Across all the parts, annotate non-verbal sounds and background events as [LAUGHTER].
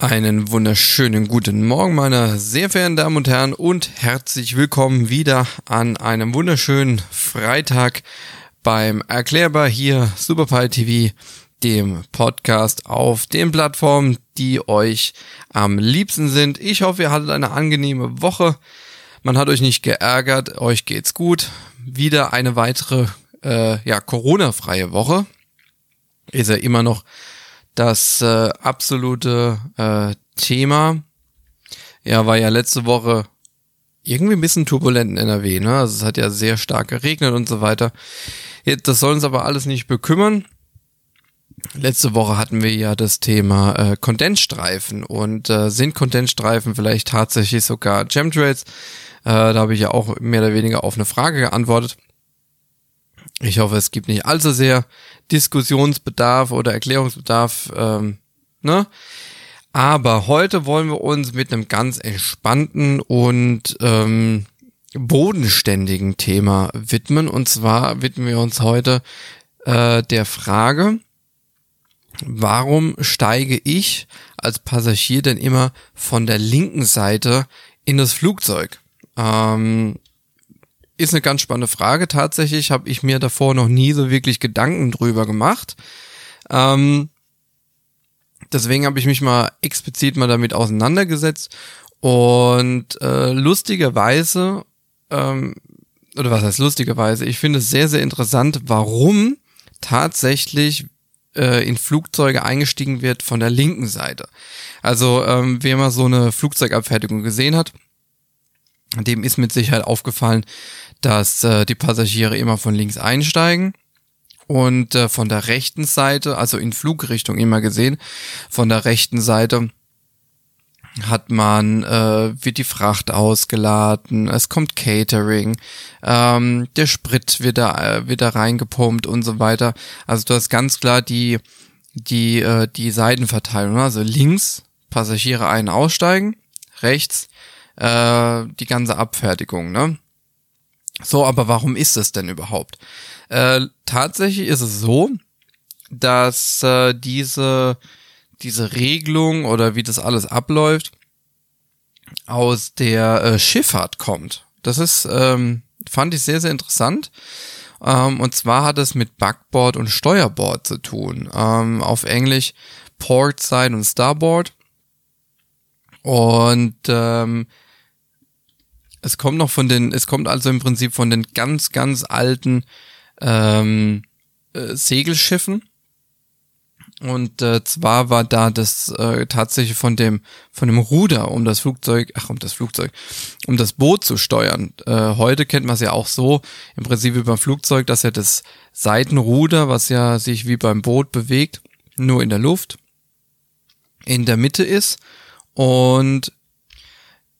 Einen wunderschönen guten Morgen, meine sehr verehrten Damen und Herren, und herzlich willkommen wieder an einem wunderschönen Freitag beim Erklärbar hier Superpie TV, dem Podcast auf den Plattformen, die euch am liebsten sind. Ich hoffe, ihr hattet eine angenehme Woche. Man hat euch nicht geärgert, euch geht's gut. Wieder eine weitere äh, ja, Corona-freie Woche. Ist ja immer noch das äh, absolute äh, Thema. Ja, war ja letzte Woche irgendwie ein bisschen turbulent in NRW, ne? Also es hat ja sehr stark geregnet und so weiter. Das soll uns aber alles nicht bekümmern. Letzte Woche hatten wir ja das Thema äh, Kondensstreifen und äh, sind Kondensstreifen vielleicht tatsächlich sogar Chemtrails? Äh, da habe ich ja auch mehr oder weniger auf eine Frage geantwortet. Ich hoffe, es gibt nicht allzu sehr Diskussionsbedarf oder Erklärungsbedarf, ähm, ne? Aber heute wollen wir uns mit einem ganz entspannten und ähm, bodenständigen Thema widmen. Und zwar widmen wir uns heute äh, der Frage, warum steige ich als Passagier denn immer von der linken Seite in das Flugzeug? Ähm, ist eine ganz spannende Frage. Tatsächlich habe ich mir davor noch nie so wirklich Gedanken drüber gemacht. Ähm, deswegen habe ich mich mal explizit mal damit auseinandergesetzt und äh, lustigerweise ähm, oder was heißt lustigerweise, ich finde es sehr sehr interessant, warum tatsächlich äh, in Flugzeuge eingestiegen wird von der linken Seite. Also ähm, wer mal so eine Flugzeugabfertigung gesehen hat, dem ist mit Sicherheit aufgefallen, dass äh, die Passagiere immer von links einsteigen und äh, von der rechten Seite, also in Flugrichtung immer gesehen, von der rechten Seite hat man, äh, wird die Fracht ausgeladen, es kommt Catering, ähm, der Sprit wird da, äh, wird da reingepumpt und so weiter. Also du hast ganz klar die, die, äh, die Seitenverteilung. Ne? Also links Passagiere ein aussteigen, rechts äh, die ganze Abfertigung, ne? So, aber warum ist es denn überhaupt? Äh, tatsächlich ist es so, dass äh, diese, diese Regelung oder wie das alles abläuft, aus der äh, Schifffahrt kommt. Das ist, ähm, fand ich sehr, sehr interessant. Ähm, und zwar hat es mit Backboard und Steuerbord zu tun. Ähm, auf Englisch Port Side und Starboard. Und ähm, es kommt noch von den, es kommt also im Prinzip von den ganz, ganz alten ähm, äh, Segelschiffen. Und äh, zwar war da das äh, tatsächlich von dem von dem Ruder, um das Flugzeug, ach um das Flugzeug, um das Boot zu steuern. Äh, heute kennt man es ja auch so, im Prinzip wie beim Flugzeug, dass ja das Seitenruder, was ja sich wie beim Boot bewegt, nur in der Luft in der Mitte ist und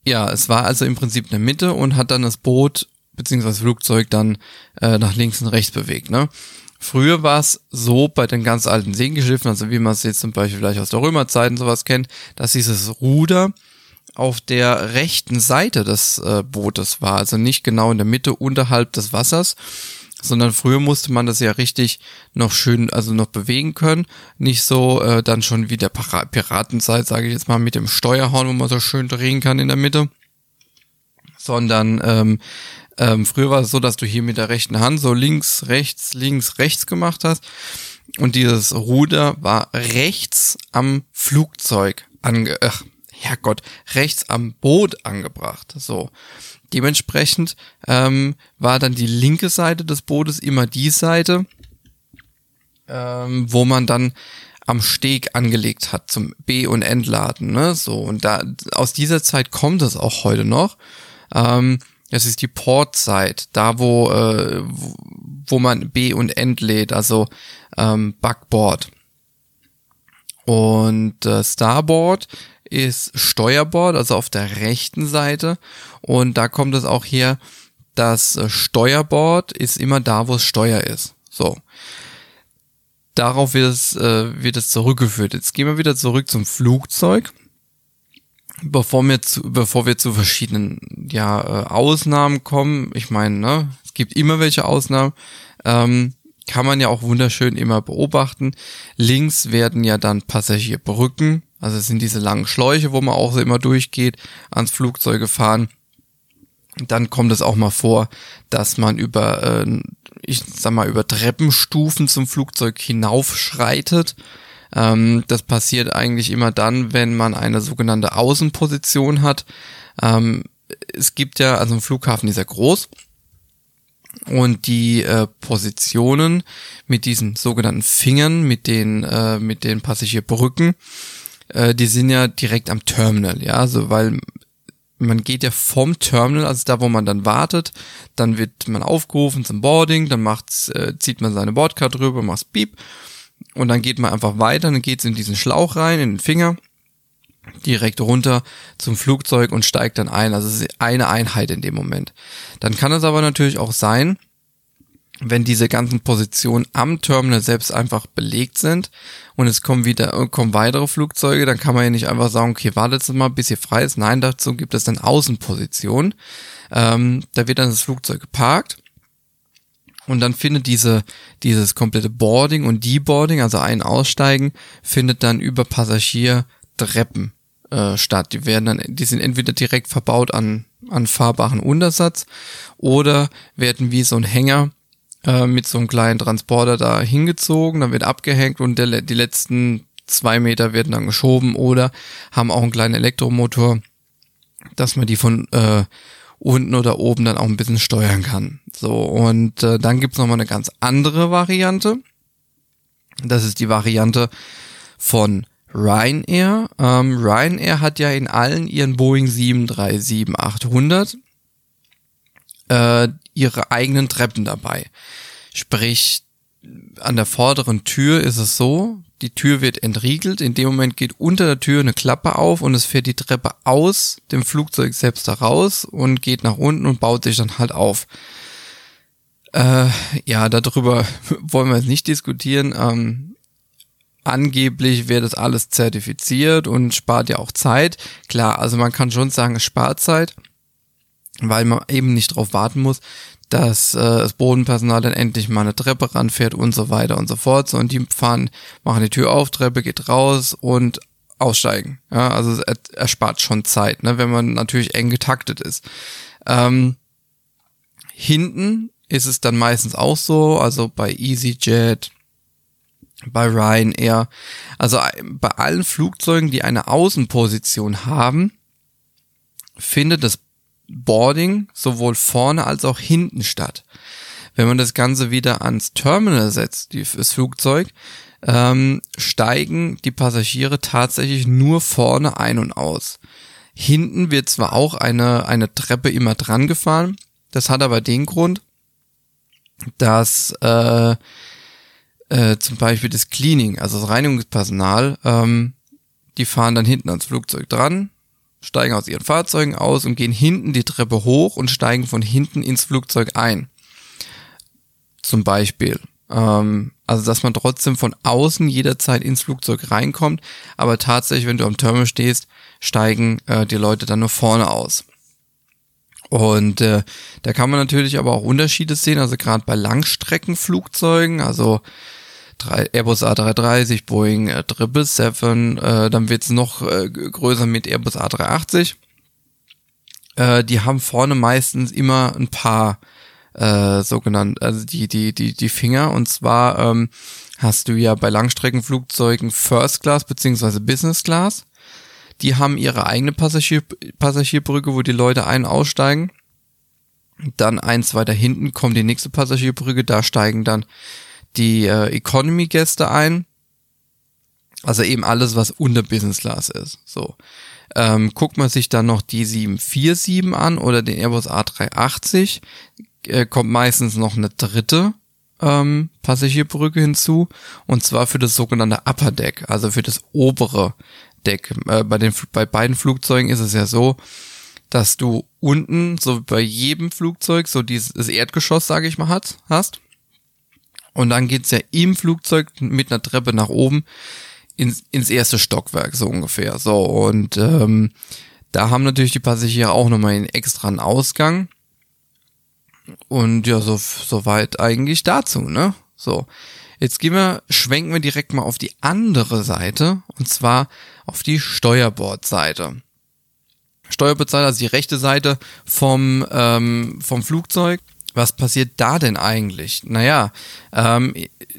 ja, es war also im Prinzip eine Mitte und hat dann das Boot beziehungsweise Flugzeug dann äh, nach links und rechts bewegt. Ne? Früher war es so bei den ganz alten Segelschiffen, also wie man es jetzt zum Beispiel vielleicht aus der Römerzeit und sowas kennt, dass dieses Ruder auf der rechten Seite des äh, Bootes war, also nicht genau in der Mitte unterhalb des Wassers, sondern früher musste man das ja richtig noch schön, also noch bewegen können. Nicht so äh, dann schon wie der Piratenzeit, sage ich jetzt mal, mit dem Steuerhorn, wo man so schön drehen kann in der Mitte. Sondern ähm, ähm, früher war es so, dass du hier mit der rechten Hand so links, rechts, links, rechts gemacht hast. Und dieses Ruder war rechts am Flugzeug ange... Ach, Herrgott, rechts am Boot angebracht. So. Dementsprechend ähm, war dann die linke Seite des Bootes immer die Seite, ähm, wo man dann am Steg angelegt hat zum B- und Entladen. Ne? So, und da aus dieser Zeit kommt es auch heute noch. Ähm, das ist die Portzeit, da wo, äh, wo man B- und entlädt, also ähm, Backboard. Und äh, Starboard ist Steuerbord, also auf der rechten Seite. Und da kommt es auch her, das äh, Steuerbord ist immer da, wo es Steuer ist. So. Darauf wird es, äh, wird es zurückgeführt. Jetzt gehen wir wieder zurück zum Flugzeug. Bevor wir zu, bevor wir zu verschiedenen ja, äh, Ausnahmen kommen, ich meine, ne, es gibt immer welche Ausnahmen, ähm, kann man ja auch wunderschön immer beobachten. Links werden ja dann Passagierbrücken Also es sind diese langen Schläuche, wo man auch immer durchgeht, ans Flugzeuge fahren. Dann kommt es auch mal vor, dass man über, äh, ich sag mal, über Treppenstufen zum Flugzeug hinaufschreitet. Ähm, das passiert eigentlich immer dann, wenn man eine sogenannte Außenposition hat. Ähm, es gibt ja, also ein Flughafen ist ja groß und die äh, Positionen mit diesen sogenannten Fingern, mit den äh, mit den Passagierbrücken, äh, die sind ja direkt am Terminal, ja, also weil man geht ja vom Terminal, also da, wo man dann wartet, dann wird man aufgerufen zum Boarding, dann macht's, äh, zieht man seine Bordcard drüber, macht's Beep und dann geht man einfach weiter, dann geht's in diesen Schlauch rein, in den Finger direkt runter zum Flugzeug und steigt dann ein. Also es ist eine Einheit in dem Moment. Dann kann es aber natürlich auch sein, wenn diese ganzen Positionen am Terminal selbst einfach belegt sind und es kommen wieder kommen weitere Flugzeuge, dann kann man ja nicht einfach sagen, okay, wartet mal, bis hier frei ist. Nein, dazu gibt es dann Außenpositionen. Ähm, da wird dann das Flugzeug geparkt und dann findet diese dieses komplette Boarding und Deboarding, also ein Aussteigen, findet dann über Passagier Treppen äh, statt. Die werden dann, die sind entweder direkt verbaut an, an fahrbaren Untersatz oder werden wie so ein Hänger äh, mit so einem kleinen Transporter da hingezogen, dann wird abgehängt und der, die letzten zwei Meter werden dann geschoben oder haben auch einen kleinen Elektromotor, dass man die von äh, unten oder oben dann auch ein bisschen steuern kann. So, und äh, dann gibt's nochmal eine ganz andere Variante. Das ist die Variante von Ryanair. Ähm, Ryanair hat ja in allen ihren Boeing 737-800 äh, ihre eigenen Treppen dabei. Sprich, an der vorderen Tür ist es so, die Tür wird entriegelt, in dem Moment geht unter der Tür eine Klappe auf und es fährt die Treppe aus dem Flugzeug selbst heraus und geht nach unten und baut sich dann halt auf. Äh, ja, darüber [LAUGHS] wollen wir jetzt nicht diskutieren. Ähm, angeblich wird das alles zertifiziert und spart ja auch Zeit. Klar, also man kann schon sagen, es spart Zeit, weil man eben nicht darauf warten muss, dass äh, das Bodenpersonal dann endlich mal eine Treppe ranfährt und so weiter und so fort. So, und die fahren, machen die Tür auf, Treppe geht raus und aussteigen. Ja, also es erspart schon Zeit, ne, wenn man natürlich eng getaktet ist. Ähm, hinten ist es dann meistens auch so, also bei EasyJet, bei Ryanair. Also bei allen Flugzeugen, die eine Außenposition haben, findet das Boarding sowohl vorne als auch hinten statt. Wenn man das Ganze wieder ans Terminal setzt, das Flugzeug, ähm, steigen die Passagiere tatsächlich nur vorne ein und aus. Hinten wird zwar auch eine, eine Treppe immer dran gefahren, das hat aber den Grund, dass äh, äh, zum Beispiel das Cleaning, also das Reinigungspersonal, ähm, die fahren dann hinten ans Flugzeug dran, steigen aus ihren Fahrzeugen aus und gehen hinten die Treppe hoch und steigen von hinten ins Flugzeug ein. Zum Beispiel. Ähm, also dass man trotzdem von außen jederzeit ins Flugzeug reinkommt, aber tatsächlich, wenn du am Terminal stehst, steigen äh, die Leute dann nur vorne aus. Und äh, da kann man natürlich aber auch Unterschiede sehen, also gerade bei Langstreckenflugzeugen, also Airbus A330, Boeing äh, 777, äh, dann wird's noch äh, größer mit Airbus A380. Äh, die haben vorne meistens immer ein paar äh, sogenannt, also die, die, die, die Finger. Und zwar ähm, hast du ja bei Langstreckenflugzeugen First Class beziehungsweise Business Class. Die haben ihre eigene Passagier, Passagierbrücke, wo die Leute ein- aussteigen. Dann eins weiter hinten kommt die nächste Passagierbrücke, da steigen dann die äh, Economy-Gäste ein. Also eben alles, was unter Business Class ist. So. Ähm, guckt man sich dann noch die 747 an oder den Airbus A380, äh, kommt meistens noch eine dritte ähm, Passagierbrücke hinzu und zwar für das sogenannte Upper Deck, also für das obere Deck. Äh, bei den bei beiden Flugzeugen ist es ja so, dass du unten so bei jedem Flugzeug so dieses Erdgeschoss, sage ich mal, hat, hast und dann geht's ja im Flugzeug mit einer Treppe nach oben ins, ins erste Stockwerk, so ungefähr. So, und ähm, da haben natürlich die Passagiere auch nochmal einen extra Ausgang. Und ja, so, so weit eigentlich dazu, ne? So. Jetzt gehen wir, schwenken wir direkt mal auf die andere Seite und zwar auf die Steuerbordseite. Steuerbordseite, also die rechte Seite vom, ähm, vom Flugzeug. Was passiert da denn eigentlich? Naja, ähm,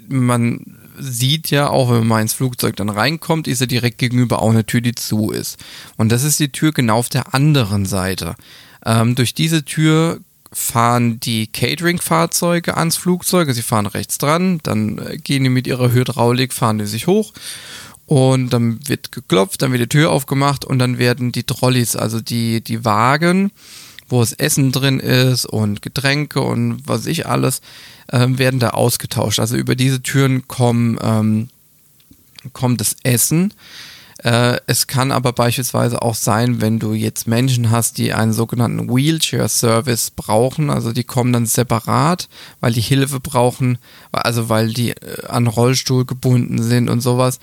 man sieht ja auch, wenn man mal ins Flugzeug dann reinkommt, ist ja direkt gegenüber auch eine Tür, die zu ist. Und das ist die Tür genau auf der anderen Seite. Ähm, durch diese Tür fahren die Catering-Fahrzeuge ans Flugzeug, sie fahren rechts dran, dann äh, gehen die mit ihrer Hydraulik, fahren die sich hoch und dann wird geklopft, dann wird die Tür aufgemacht und dann werden die Trolleys, also die, die Wagen, wo es Essen drin ist und Getränke und was ich alles, äh, werden da ausgetauscht. Also über diese Türen kommen, ähm, kommt das Essen äh, es kann aber beispielsweise auch sein, wenn du jetzt Menschen hast, die einen sogenannten Wheelchair-Service brauchen, also die kommen dann separat, weil die Hilfe brauchen, also weil die äh, an Rollstuhl gebunden sind und sowas.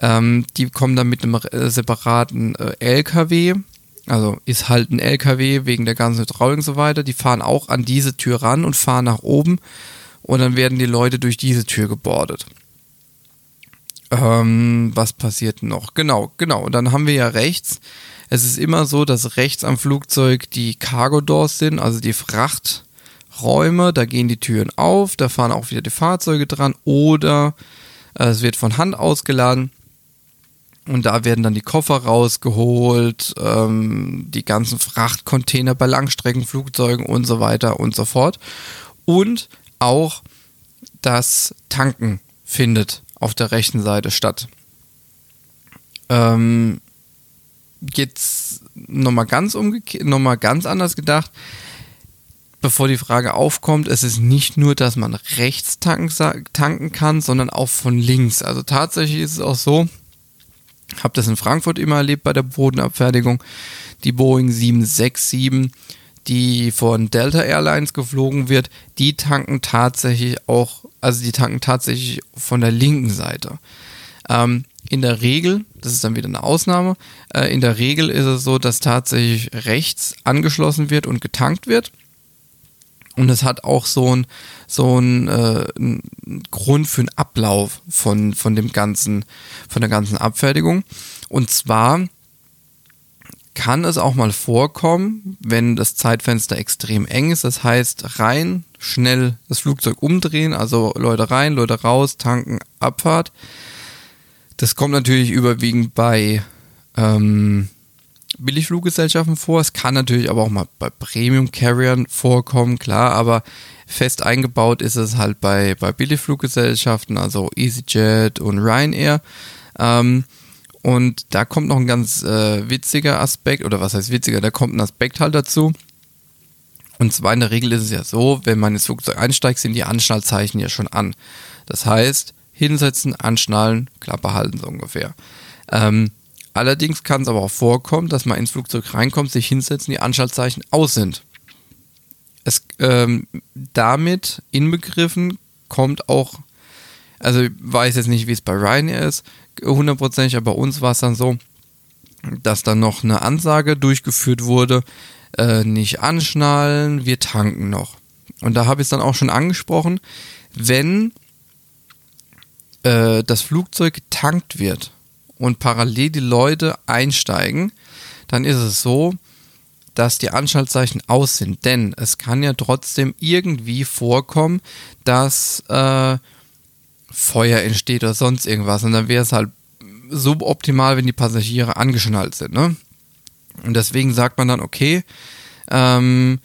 Ähm, die kommen dann mit einem äh, separaten äh, LKW, also ist halt ein LKW wegen der ganzen Hydraulik und so weiter. Die fahren auch an diese Tür ran und fahren nach oben und dann werden die Leute durch diese Tür gebordet. Ähm, was passiert noch? Genau, genau. Und dann haben wir ja rechts. Es ist immer so, dass rechts am Flugzeug die Cargo Doors sind, also die Frachträume. Da gehen die Türen auf, da fahren auch wieder die Fahrzeuge dran oder äh, es wird von Hand ausgeladen. Und da werden dann die Koffer rausgeholt, ähm, die ganzen Frachtcontainer bei Langstreckenflugzeugen und so weiter und so fort. Und auch das Tanken findet auf der rechten Seite statt. Ähm, jetzt nochmal ganz umgekehrt, ganz anders gedacht. Bevor die Frage aufkommt, es ist nicht nur, dass man rechts tanken, tanken kann, sondern auch von links. Also tatsächlich ist es auch so, habe das in Frankfurt immer erlebt bei der Bodenabfertigung, die Boeing 767, die von Delta Airlines geflogen wird, die tanken tatsächlich auch also die tanken tatsächlich von der linken Seite. Ähm, in der Regel, das ist dann wieder eine Ausnahme, äh, in der Regel ist es so, dass tatsächlich rechts angeschlossen wird und getankt wird. Und es hat auch so ein so äh, Grund für einen Ablauf von, von dem ganzen, von der ganzen Abfertigung. Und zwar kann es auch mal vorkommen, wenn das Zeitfenster extrem eng ist. Das heißt, rein, schnell das Flugzeug umdrehen, also Leute rein, Leute raus, tanken, Abfahrt. Das kommt natürlich überwiegend bei ähm, Billigfluggesellschaften vor. Es kann natürlich aber auch mal bei Premium-Carriern vorkommen, klar, aber fest eingebaut ist es halt bei, bei Billigfluggesellschaften, also EasyJet und Ryanair. Ähm, und da kommt noch ein ganz äh, witziger Aspekt, oder was heißt witziger, da kommt ein Aspekt halt dazu. Und zwar in der Regel ist es ja so, wenn man ins Flugzeug einsteigt, sind die Anschnallzeichen ja schon an. Das heißt, hinsetzen, anschnallen, Klappe halten so ungefähr. Ähm, allerdings kann es aber auch vorkommen, dass man ins Flugzeug reinkommt, sich hinsetzen, die Anschnallzeichen aus sind. Es, ähm, damit inbegriffen kommt auch, also ich weiß jetzt nicht, wie es bei Ryanair ist, hundertprozentig, aber bei uns war es dann so, dass dann noch eine Ansage durchgeführt wurde, äh, nicht anschnallen, wir tanken noch. Und da habe ich es dann auch schon angesprochen, wenn äh, das Flugzeug getankt wird und parallel die Leute einsteigen, dann ist es so, dass die Anschaltzeichen aus sind. Denn es kann ja trotzdem irgendwie vorkommen, dass äh, Feuer entsteht oder sonst irgendwas. Und dann wäre es halt suboptimal, wenn die Passagiere angeschnallt sind. Ne? Und deswegen sagt man dann, okay, ähm,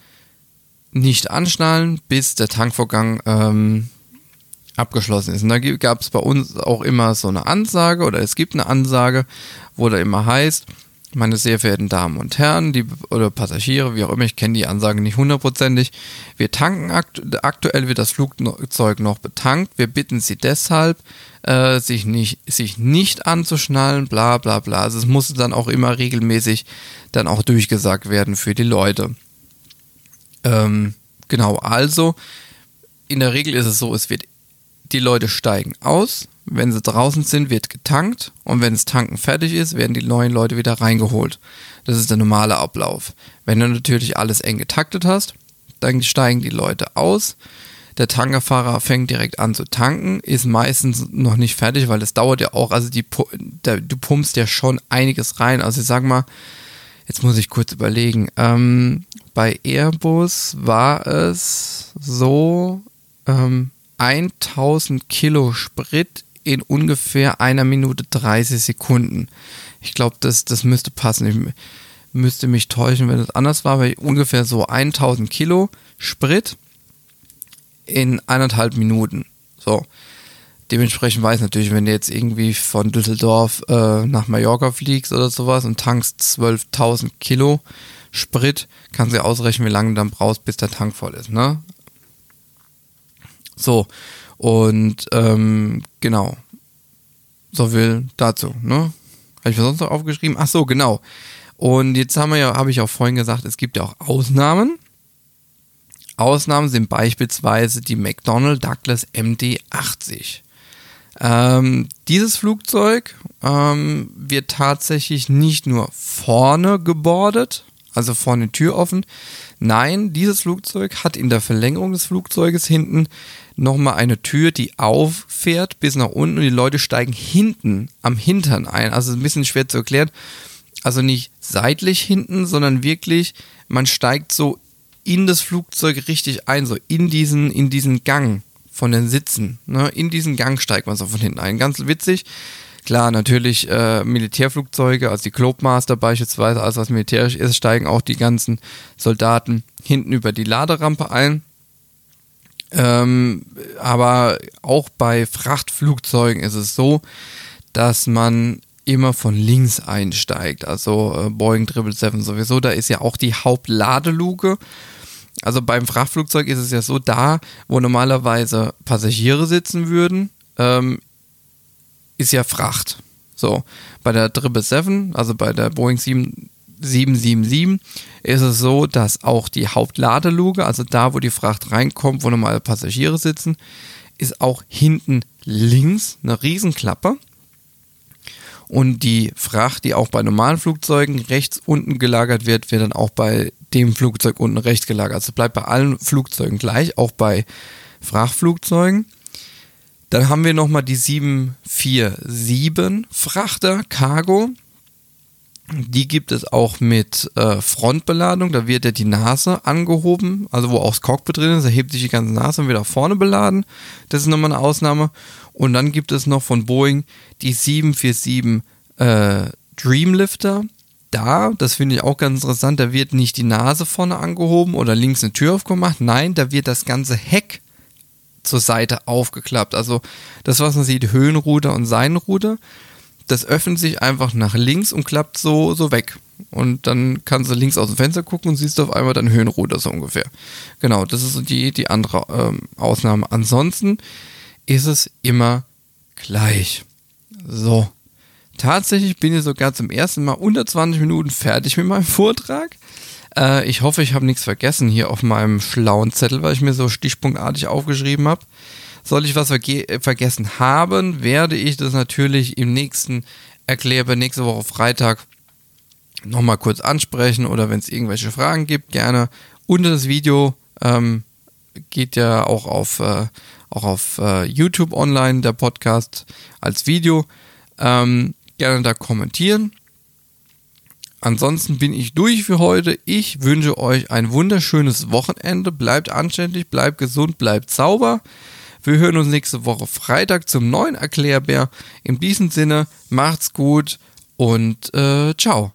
nicht anschnallen, bis der Tankvorgang ähm, abgeschlossen ist. Und da gab es bei uns auch immer so eine Ansage oder es gibt eine Ansage, wo da immer heißt, meine sehr verehrten Damen und Herren, die oder Passagiere, wie auch immer, ich kenne die Ansage nicht hundertprozentig. Wir tanken aktu aktuell wird das Flugzeug noch betankt. Wir bitten Sie deshalb, äh, sich nicht sich nicht anzuschnallen, bla bla bla. Also es muss dann auch immer regelmäßig dann auch durchgesagt werden für die Leute. Ähm, genau, also in der Regel ist es so, es wird die Leute steigen aus, wenn sie draußen sind, wird getankt und wenn das Tanken fertig ist, werden die neuen Leute wieder reingeholt. Das ist der normale Ablauf. Wenn du natürlich alles eng getaktet hast, dann steigen die Leute aus, Der Tankerfahrer fängt direkt an zu tanken, ist meistens noch nicht fertig, weil es dauert ja auch, also die, der, du pumpst ja schon einiges rein. Also ich sag mal, jetzt muss ich kurz überlegen, ähm, bei Airbus war es so, ähm, 1000 Kilo Sprit in ungefähr einer Minute 30 Sekunden. Ich glaube, das, das müsste passen. Ich müsste mich täuschen, wenn es anders war, weil ungefähr so 1000 Kilo Sprit in eineinhalb Minuten. So. Dementsprechend weiß ich natürlich, wenn du jetzt irgendwie von Düsseldorf äh, nach Mallorca fliegst oder sowas und tankst 12.000 Kilo Sprit, kannst du ja ausrechnen, wie lange du dann brauchst, bis der Tank voll ist, ne? So, und ähm, genau. So viel dazu, ne? Habe ich was sonst noch aufgeschrieben? Ach so, genau. Und jetzt haben wir ja, habe ich auch vorhin gesagt, es gibt ja auch Ausnahmen. Ausnahmen sind beispielsweise die McDonnell Douglas MD-80. Ähm, dieses Flugzeug ähm, wird tatsächlich nicht nur vorne gebordet, also vorne Tür offen. Nein, dieses Flugzeug hat in der Verlängerung des Flugzeuges hinten nochmal eine Tür, die auffährt bis nach unten und die Leute steigen hinten am Hintern ein. Also ein bisschen schwer zu erklären. Also nicht seitlich hinten, sondern wirklich, man steigt so in das Flugzeug richtig ein, so in diesen, in diesen Gang von den Sitzen. Ne? In diesen Gang steigt man so von hinten ein. Ganz witzig. Klar, natürlich äh, Militärflugzeuge, also die Globemaster beispielsweise, also was militärisch ist, steigen auch die ganzen Soldaten hinten über die Laderampe ein. Ähm, aber auch bei Frachtflugzeugen ist es so, dass man immer von links einsteigt. Also äh, Boeing 777 sowieso, da ist ja auch die Hauptladeluke. Also beim Frachtflugzeug ist es ja so, da wo normalerweise Passagiere sitzen würden, ähm, ist ja Fracht. So, bei der 777, also bei der Boeing 7, 777 ist es so, dass auch die Hauptladeluke, also da, wo die Fracht reinkommt, wo normale Passagiere sitzen, ist auch hinten links eine Riesenklappe. Und die Fracht, die auch bei normalen Flugzeugen rechts unten gelagert wird, wird dann auch bei dem Flugzeug unten rechts gelagert. Also bleibt bei allen Flugzeugen gleich, auch bei Frachtflugzeugen. Dann haben wir nochmal die 747 Frachter Cargo. Die gibt es auch mit äh, Frontbeladung. Da wird ja die Nase angehoben, also wo auch das Cockpit drin ist. Da hebt sich die ganze Nase und wird auch vorne beladen. Das ist nochmal eine Ausnahme. Und dann gibt es noch von Boeing die 747 äh, Dreamlifter. Da, das finde ich auch ganz interessant, da wird nicht die Nase vorne angehoben oder links eine Tür aufgemacht. Nein, da wird das ganze Heck zur Seite aufgeklappt. Also das, was man sieht, Höhenruder und Seitenruder das öffnet sich einfach nach links und klappt so, so weg. Und dann kannst du links aus dem Fenster gucken und siehst auf einmal dein Höhenruder so ungefähr. Genau, das ist die, die andere ähm, Ausnahme. Ansonsten ist es immer gleich. So. Tatsächlich bin ich sogar zum ersten Mal unter 20 Minuten fertig mit meinem Vortrag. Äh, ich hoffe, ich habe nichts vergessen hier auf meinem schlauen Zettel, weil ich mir so stichpunktartig aufgeschrieben habe. Soll ich was verge äh, vergessen haben, werde ich das natürlich im nächsten Erklärer, nächste Woche Freitag nochmal kurz ansprechen oder wenn es irgendwelche Fragen gibt, gerne unter das Video. Ähm, geht ja auch auf, äh, auch auf äh, YouTube online, der Podcast als Video. Ähm, gerne da kommentieren. Ansonsten bin ich durch für heute. Ich wünsche euch ein wunderschönes Wochenende. Bleibt anständig, bleibt gesund, bleibt sauber. Wir hören uns nächste Woche Freitag zum neuen Erklärbär. In diesem Sinne, macht's gut und äh, ciao.